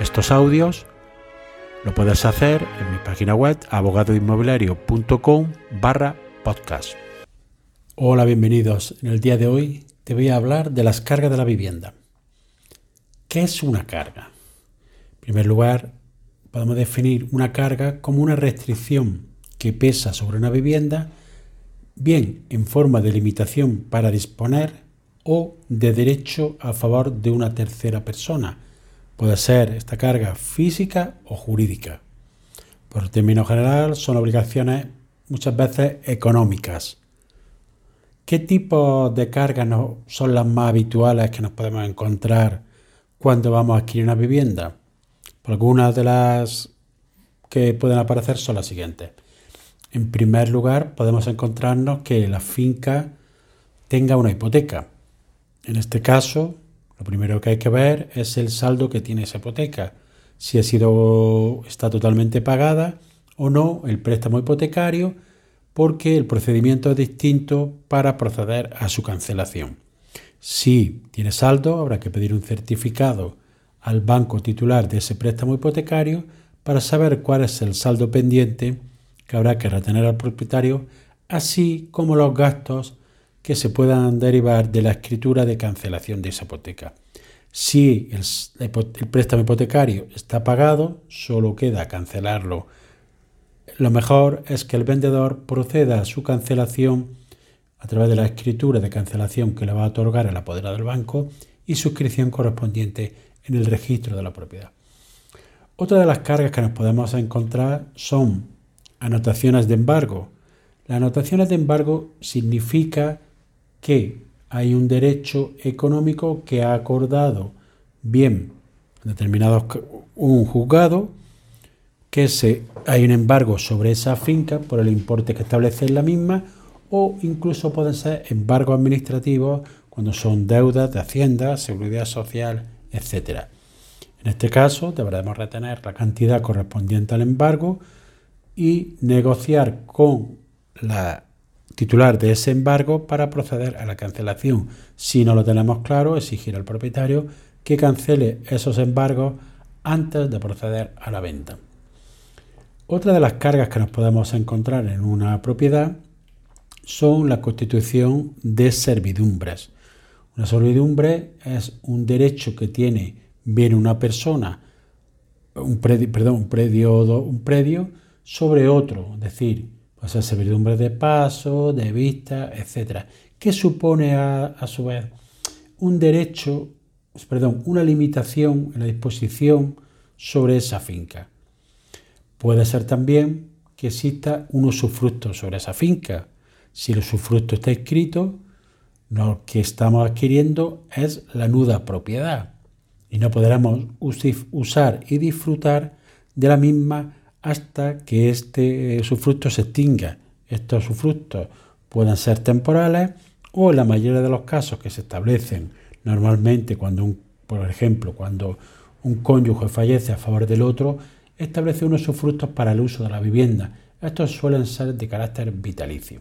estos audios, lo puedes hacer en mi página web abogadoinmobiliario.com barra podcast. Hola, bienvenidos. En el día de hoy te voy a hablar de las cargas de la vivienda. ¿Qué es una carga? En primer lugar, podemos definir una carga como una restricción que pesa sobre una vivienda, bien en forma de limitación para disponer o de derecho a favor de una tercera persona. Puede ser esta carga física o jurídica. Por término general, son obligaciones muchas veces económicas. ¿Qué tipo de cargas son las más habituales que nos podemos encontrar cuando vamos a adquirir una vivienda? Algunas de las que pueden aparecer son las siguientes. En primer lugar, podemos encontrarnos que la finca tenga una hipoteca. En este caso, lo primero que hay que ver es el saldo que tiene esa hipoteca, si ha sido está totalmente pagada o no el préstamo hipotecario, porque el procedimiento es distinto para proceder a su cancelación. Si tiene saldo, habrá que pedir un certificado al banco titular de ese préstamo hipotecario para saber cuál es el saldo pendiente que habrá que retener al propietario, así como los gastos que se puedan derivar de la escritura de cancelación de esa hipoteca. Si el, préstamo hipotecario está pagado, solo queda cancelarlo. Lo mejor es que el vendedor proceda a su cancelación a través de la escritura de cancelación que le va a otorgar el apoderado del banco y suscripción correspondiente en el registro de la propiedad. Otra de las cargas que nos podemos encontrar son anotaciones de embargo. Las anotaciones de embargo significa que hay un derecho económico que ha acordado bien determinados un juzgado que se, hay un embargo sobre esa finca por el importe que establece en la misma o incluso pueden ser embargos administrativos cuando son deudas de Hacienda, Seguridad Social, etc. En este caso deberemos retener la cantidad correspondiente al embargo y negociar con la titular de ese embargo para proceder a la cancelación. Si no lo tenemos claro, exigir al propietario que cancele esos embargos antes de proceder a la venta. Otra de las cargas que nos podemos encontrar en una propiedad son la constitución de servidumbres. Una servidumbre es un derecho que tiene bien una persona, un predio, perdón, un predio, un predio sobre otro, es decir, puede ser servidumbre de paso, de vista, etc. ¿Qué supone a, su vez un derecho, perdón, una limitación en la disposición sobre esa finca? Puede ser también que exista un usufructo sobre esa finca. Si el usufructo está escrito, lo que estamos adquiriendo es la nuda propiedad y no podremos usar y disfrutar de la misma hasta que este eh, sufructo se extinga. Estos sufructos pueden ser temporales o en la mayoría de los casos que se establecen normalmente cuando un, por ejemplo, cuando un cónyuge fallece a favor del otro, establece unos sufructos para el uso de la vivienda. Estos suelen ser de carácter vitalicio.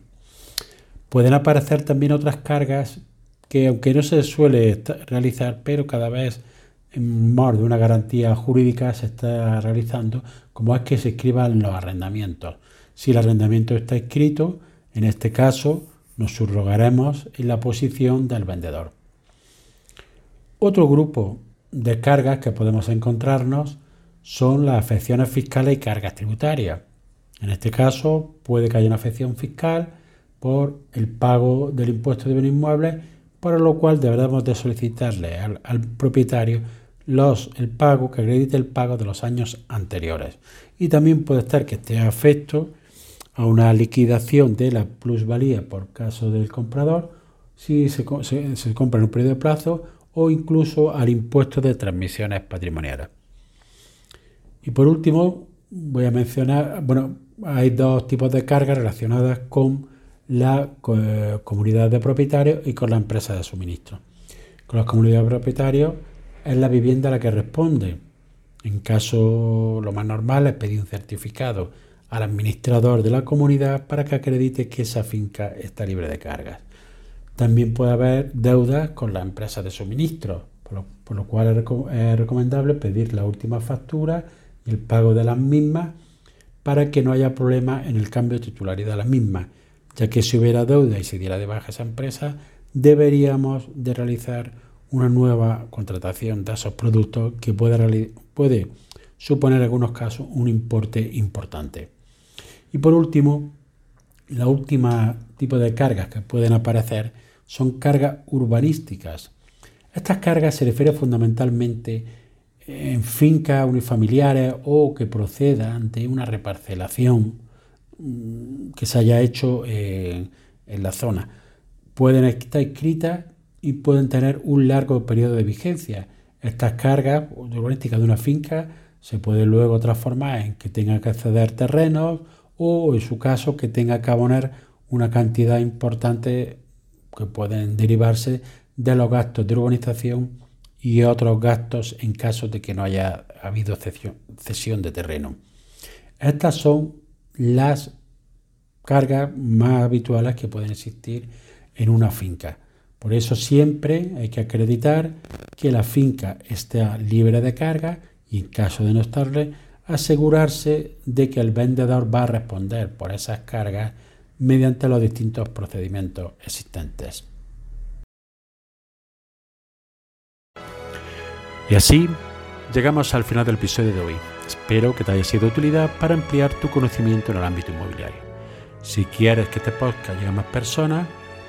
Pueden aparecer también otras cargas que aunque no se suele realizar, pero cada vez más de una garantía jurídica se está realizando, como es que se escriban los arrendamientos. Si el arrendamiento está escrito, en este caso nos subrogaremos en la posición del vendedor. Otro grupo de cargas que podemos encontrarnos son las afecciones fiscales y cargas tributarias. En este caso puede que haya una afección fiscal por el pago del impuesto de bienes inmuebles, para lo cual deberemos de solicitarle al propietario los, el pago, que acredite el pago de los años anteriores. Y también puede estar que esté afecto a una liquidación de la plusvalía por caso del comprador, si se, compra en un periodo de plazo, o incluso al impuesto de transmisiones patrimoniales. Y por último, voy a mencionar, bueno, hay dos tipos de cargas relacionadas con la comunidad de propietarios y con la empresa de suministro. Con las comunidades de propietarios es la vivienda la que responde. En caso lo más normal es pedir un certificado al administrador de la comunidad para que acredite que esa finca está libre de cargas. También puede haber deudas con la empresa de suministro, por lo, cual es, recomendable pedir la última factura y el pago de las mismas para que no haya problemas en el cambio de titularidad de las mismas, ya que si hubiera deuda y se diera de baja esa empresa, deberíamos de realizar una nueva contratación de esos productos que puede, suponer en algunos casos un importe importante. Y por último, la última tipo de cargas que pueden aparecer son cargas urbanísticas. Estas cargas se refieren fundamentalmente en fincas unifamiliares o que procedan de una reparcelación mm, que se haya hecho en, la zona. Pueden estar escritas y pueden tener un largo periodo de vigencia. Estas cargas urbanísticas de una finca se pueden luego transformar en que tenga que acceder terrenos o en su caso que tenga que abonar una cantidad importante que pueden derivarse de los gastos de urbanización y otros gastos en caso de que no haya habido cesión de terreno. Estas son las cargas más habituales que pueden existir en una finca. Por eso siempre hay que acreditar que la finca está libre de carga y en caso de no estarle, asegurarse de que el vendedor va a responder por esas cargas mediante los distintos procedimientos existentes. Y así llegamos al final del episodio de hoy. Espero que te haya sido de utilidad para ampliar tu conocimiento en el ámbito inmobiliario. Si quieres que este podcast llegue a más personas,